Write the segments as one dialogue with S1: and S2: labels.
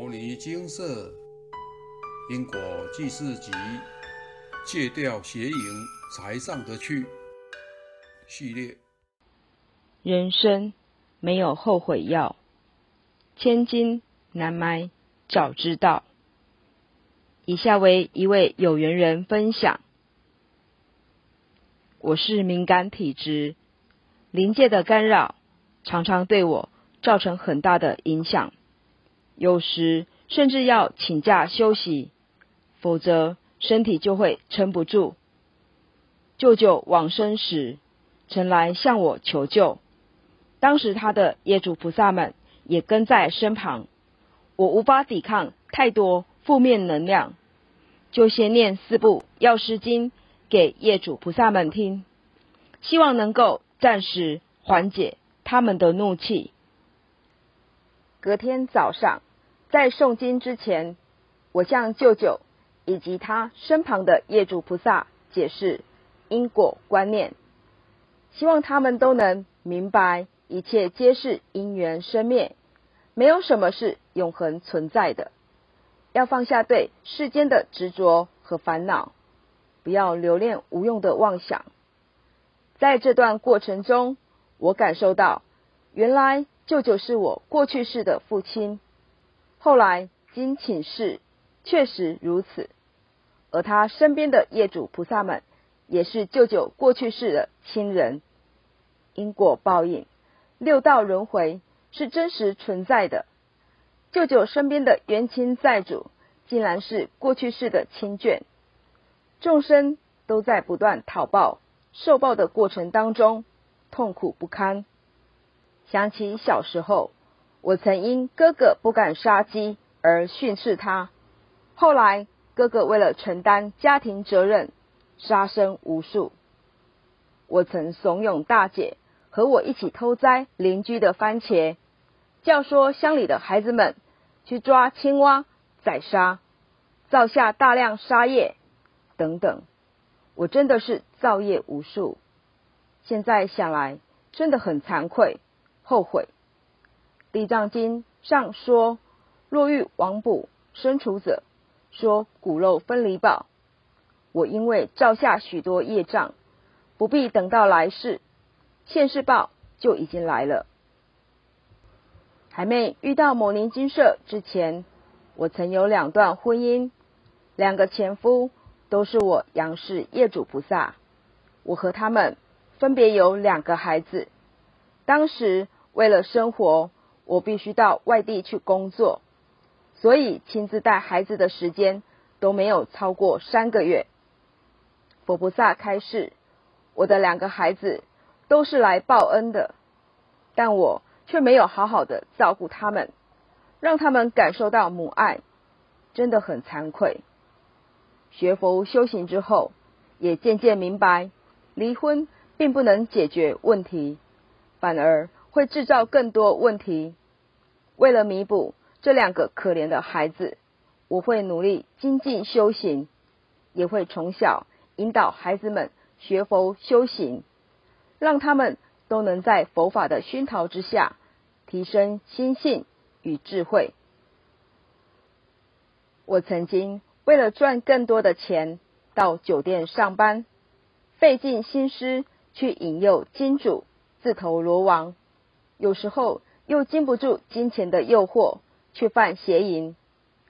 S1: 摩尼金色因果记事集戒掉邪淫才上得去系列。
S2: 人生没有后悔药，千金难买早知道。以下为一位有缘人分享：我是敏感体质，临界的干扰常常对我造成很大的影响。有时甚至要请假休息，否则身体就会撑不住。舅舅往生时，曾来向我求救，当时他的业主菩萨们也跟在身旁，我无法抵抗太多负面能量，就先念四部药师经给业主菩萨们听，希望能够暂时缓解他们的怒气。隔天早上。在诵经之前，我向舅舅以及他身旁的业主菩萨解释因果观念，希望他们都能明白一切皆是因缘生灭，没有什么是永恒存在的。要放下对世间的执着和烦恼，不要留恋无用的妄想。在这段过程中，我感受到，原来舅舅是我过去世的父亲。后来经请示，确实如此。而他身边的业主菩萨们，也是舅舅过去世的亲人。因果报应，六道轮回是真实存在的。舅舅身边的冤亲债主，竟然是过去世的亲眷。众生都在不断讨报、受报的过程当中，痛苦不堪。想起小时候。我曾因哥哥不敢杀鸡而训斥他，后来哥哥为了承担家庭责任，杀生无数。我曾怂恿大姐和我一起偷摘邻居的番茄，教唆乡里的孩子们去抓青蛙宰杀，造下大量杀业等等。我真的是造业无数，现在想来真的很惭愧，后悔。地藏经上说：“若欲亡补生除者，说骨肉分离宝。”我因为造下许多业障，不必等到来世现世报就已经来了。还没遇到摩尼金舍之前，我曾有两段婚姻，两个前夫都是我杨氏业主菩萨。我和他们分别有两个孩子，当时为了生活。我必须到外地去工作，所以亲自带孩子的时间都没有超过三个月。佛菩萨开示，我的两个孩子都是来报恩的，但我却没有好好的照顾他们，让他们感受到母爱，真的很惭愧。学佛修行之后，也渐渐明白，离婚并不能解决问题，反而会制造更多问题。为了弥补这两个可怜的孩子，我会努力精进修行，也会从小引导孩子们学佛修行，让他们都能在佛法的熏陶之下提升心性与智慧。我曾经为了赚更多的钱到酒店上班，费尽心思去引诱金主自投罗网，有时候。又经不住金钱的诱惑，去犯邪淫，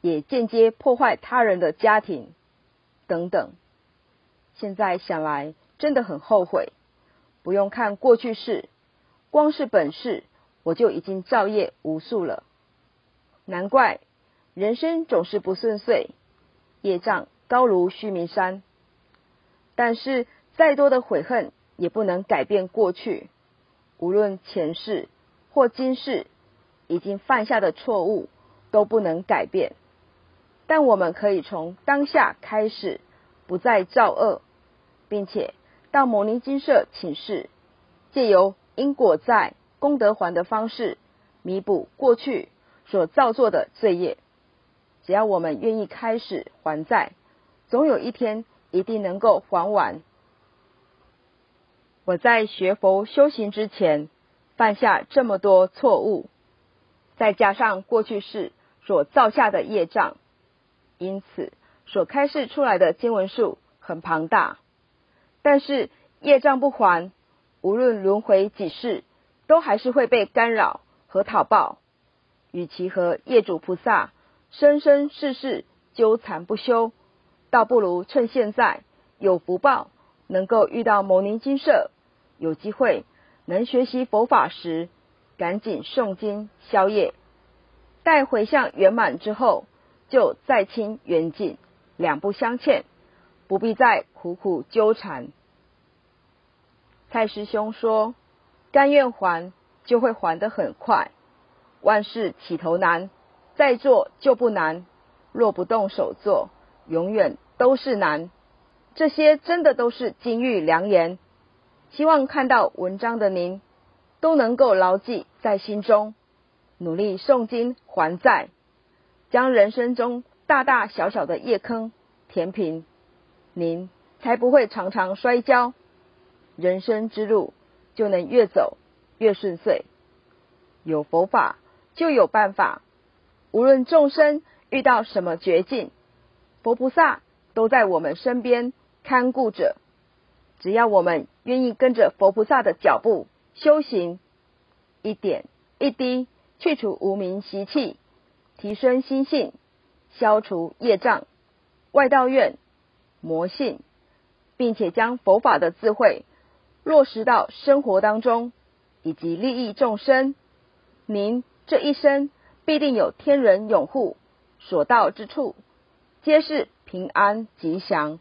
S2: 也间接破坏他人的家庭，等等。现在想来，真的很后悔。不用看过去式，光是本事，我就已经造业无数了。难怪人生总是不顺遂，业障高如须弥山。但是再多的悔恨，也不能改变过去。无论前世。或今世已经犯下的错误都不能改变，但我们可以从当下开始不再造恶，并且到摩尼金舍请示，借由因果债功德还的方式弥补过去所造作的罪业。只要我们愿意开始还债，总有一天一定能够还完。我在学佛修行之前。犯下这么多错误，再加上过去世所造下的业障，因此所开示出来的经文数很庞大。但是业障不还，无论轮回几世，都还是会被干扰和讨报。与其和业主菩萨生生世世纠缠不休，倒不如趁现在有福报，能够遇到牟尼金舍，有机会能学习佛法时，赶紧诵经消业。待回向圆满之后，就再清缘尽，两不相欠，不必再苦苦纠缠。蔡师兄说：“甘愿还，就会还得很快。万事起头难，再做就不难。若不动手做，永远都是难。”这些真的都是金玉良言。希望看到文章的您，都能够牢记在心中。努力诵经还债，将人生中大大小小的业坑填平，您才不会常常摔跤，人生之路就能越走越顺遂。有佛法就有办法，无论众生遇到什么绝境，佛菩萨都在我们身边看顾着。只要我们愿意跟着佛菩萨的脚步修行，一点一滴。去除无名习气，提升心性，消除业障，外道愿魔性，并且将佛法的智慧落实到生活当中，以及利益众生，您这一生必定有天人拥护，所到之处皆是平安吉祥。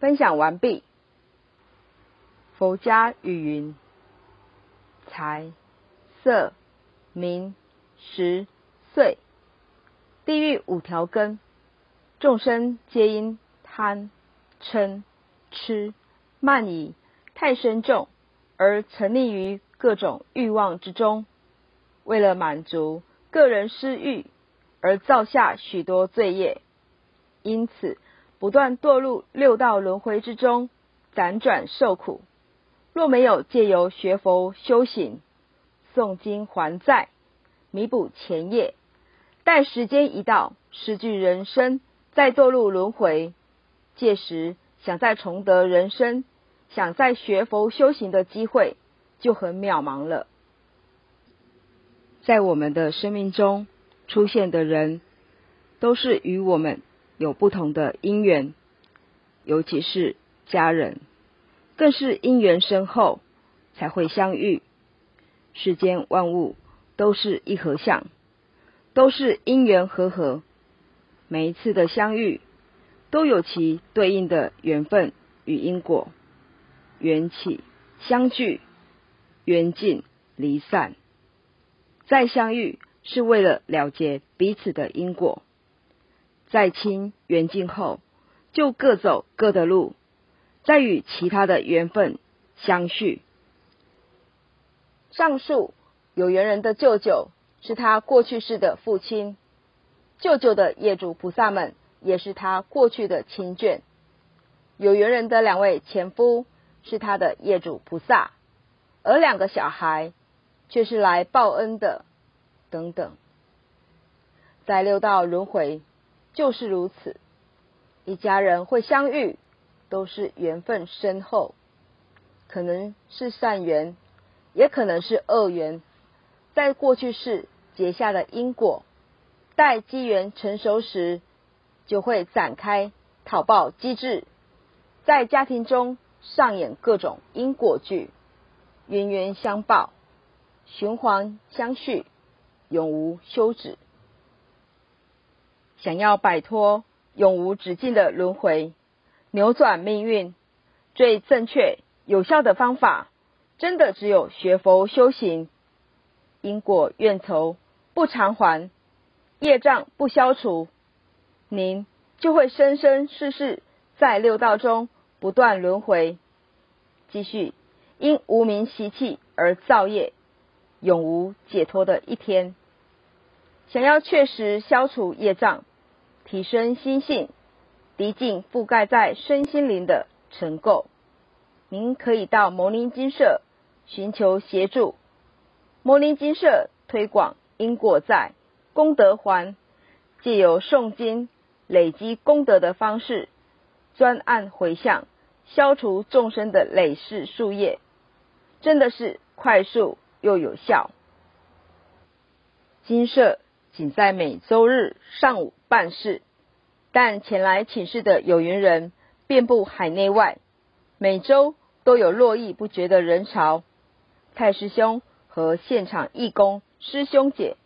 S2: 分享完毕。佛家语云：财色。名食岁，地狱五条根，众生皆因贪嗔痴慢疑太深重，而沉溺于各种欲望之中。为了满足个人私欲，而造下许多罪业，因此不断堕入六道轮回之中，辗转受苦。若没有借由学佛修行，诵经还债，弥补前业，待时间一到，失去人生，再堕入轮回。届时想再重得人生，想再学佛修行的机会就很渺茫了。在我们的生命中出现的人，都是与我们有不同的因缘，尤其是家人，更是因缘深厚才会相遇。世间万物都是一合相，都是因缘和合。每一次的相遇，都有其对应的缘分与因果。缘起相聚，缘尽离散。再相遇是为了了结彼此的因果。再亲缘尽后，就各走各的路，再与其他的缘分相续。上述有缘人的舅舅是他过去世的父亲，舅舅的业主菩萨们也是他过去的亲眷。有缘人的两位前夫是他的业主菩萨，而两个小孩却是来报恩的。等等，在六道轮回就是如此，一家人会相遇，都是缘分深厚，可能是善缘。也可能是恶缘，在过去世结下的因果，待机缘成熟时，就会展开讨报机制，在家庭中上演各种因果剧，冤冤相报，循环相续，永无休止。想要摆脱永无止境的轮回，扭转命运，最正确有效的方法。真的只有学佛修行，因果怨仇不偿还，业障不消除，您就会生生世世在六道中不断轮回，继续因无名习气而造业，永无解脱的一天。想要确实消除业障，提升心性，涤净覆盖在身心灵的尘垢，您可以到牟尼金舍。寻求协助，摩尼金舍推广因果债，功德环，借由诵经累积功德的方式，专案回向，消除众生的累世树业，真的是快速又有效。金舍仅在每周日上午办事，但前来请示的有缘人遍布海内外，每周都有络绎不绝的人潮。蔡师兄和现场义工师兄姐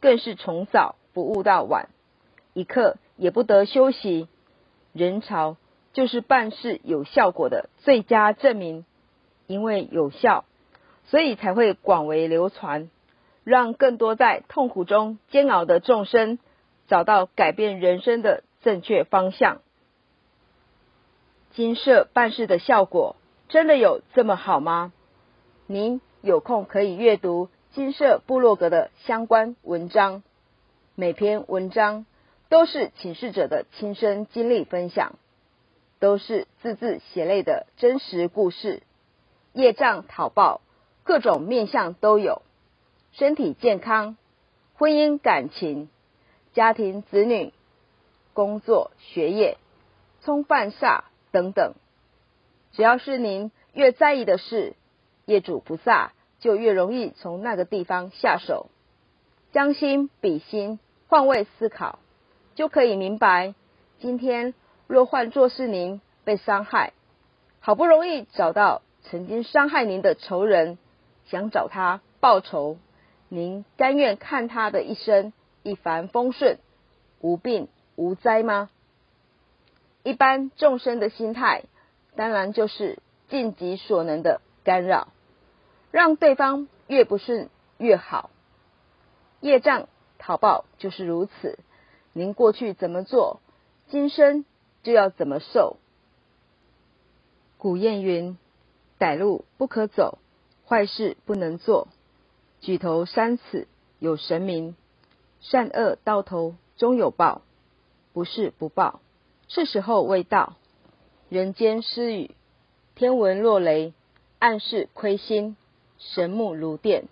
S2: 更是从早不误到晚，一刻也不得休息。人潮就是办事有效果的最佳证明，因为有效，所以才会广为流传，让更多在痛苦中煎熬的众生找到改变人生的正确方向。金色办事的效果真的有这么好吗？您？有空可以阅读金色部落格的相关文章，每篇文章都是请示者的亲身经历分享，都是字字血泪的真实故事。业障讨报，各种面相都有，身体健康、婚姻感情、家庭子女、工作学业、冲犯煞等等，只要是您越在意的事。业主不萨，就越容易从那个地方下手。将心比心，换位思考，就可以明白：今天若换作是您被伤害，好不容易找到曾经伤害您的仇人，想找他报仇，您甘愿看他的一生一帆风顺、无病无灾吗？一般众生的心态，当然就是尽己所能的。干扰，让对方越不顺越好。业障讨报就是如此。您过去怎么做，今生就要怎么受。古谚云：“歹路不可走，坏事不能做。举头三尺有神明，善恶到头终有报。不是不报，是时候未到。人间失语，天文落雷。”暗示亏心，神目如电，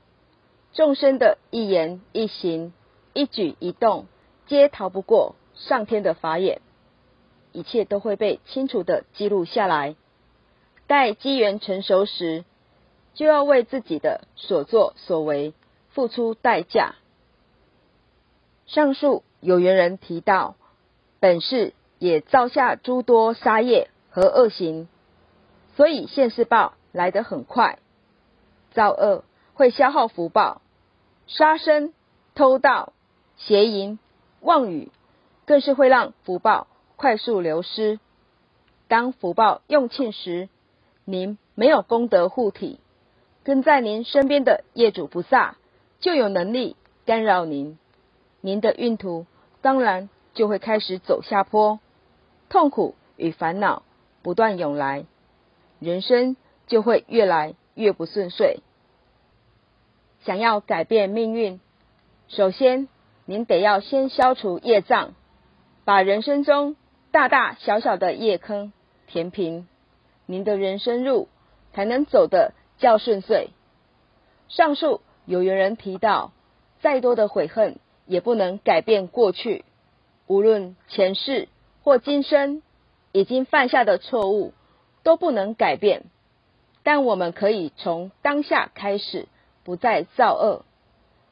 S2: 众生的一言一行、一举一动，皆逃不过上天的法眼，一切都会被清楚的记录下来。待机缘成熟时，就要为自己的所作所为付出代价。上述有缘人提到，本世也造下诸多杀业和恶行，所以现世报。来得很快，造恶会消耗福报，杀生、偷盗、邪淫、妄语，更是会让福报快速流失。当福报用尽时，您没有功德护体，跟在您身边的业主菩萨就有能力干扰您，您的运途当然就会开始走下坡，痛苦与烦恼不断涌来，人生。就会越来越不顺遂。想要改变命运，首先您得要先消除业障，把人生中大大小小的业坑填平，您的人生路才能走得较顺遂。上述有缘人提到，再多的悔恨也不能改变过去，无论前世或今生已经犯下的错误都不能改变。但我们可以从当下开始，不再造恶，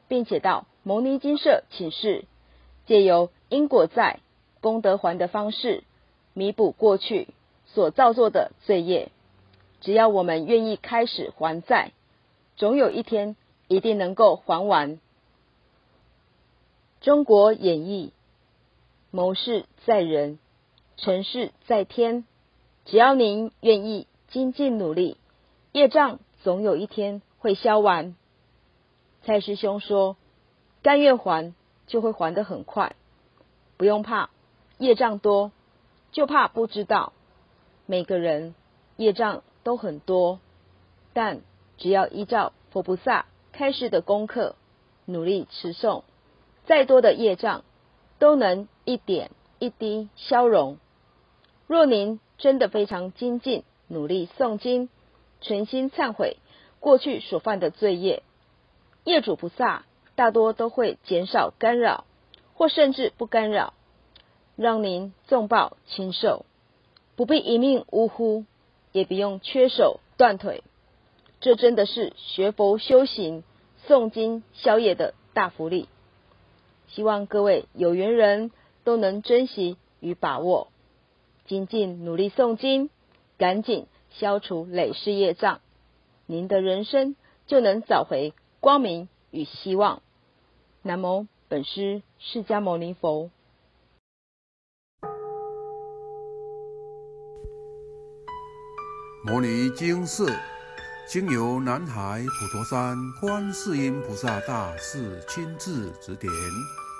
S2: 并且到牟尼金舍请示，借由因果债、功德还的方式，弥补过去所造作的罪业。只要我们愿意开始还债，总有一天一定能够还完。中国演义：谋事在人，成事在天。只要您愿意精进努力。业障总有一天会消完。蔡师兄说：“甘愿还，就会还得很快，不用怕。业障多，就怕不知道。每个人业障都很多，但只要依照佛菩萨开示的功课，努力持诵，再多的业障都能一点一滴消融。若您真的非常精进，努力诵经。”存心忏悔过去所犯的罪业，业主菩萨大多都会减少干扰，或甚至不干扰，让您重报轻受，不必一命呜呼，也不用缺手断腿。这真的是学佛修行、诵经消业的大福利。希望各位有缘人都能珍惜与把握，精进努力诵经，赶紧消除累世业障，您的人生就能找回光明与希望。南无本师释迦牟尼佛。
S1: 摩尼经寺经由南海普陀山观世音菩萨大士亲自指点，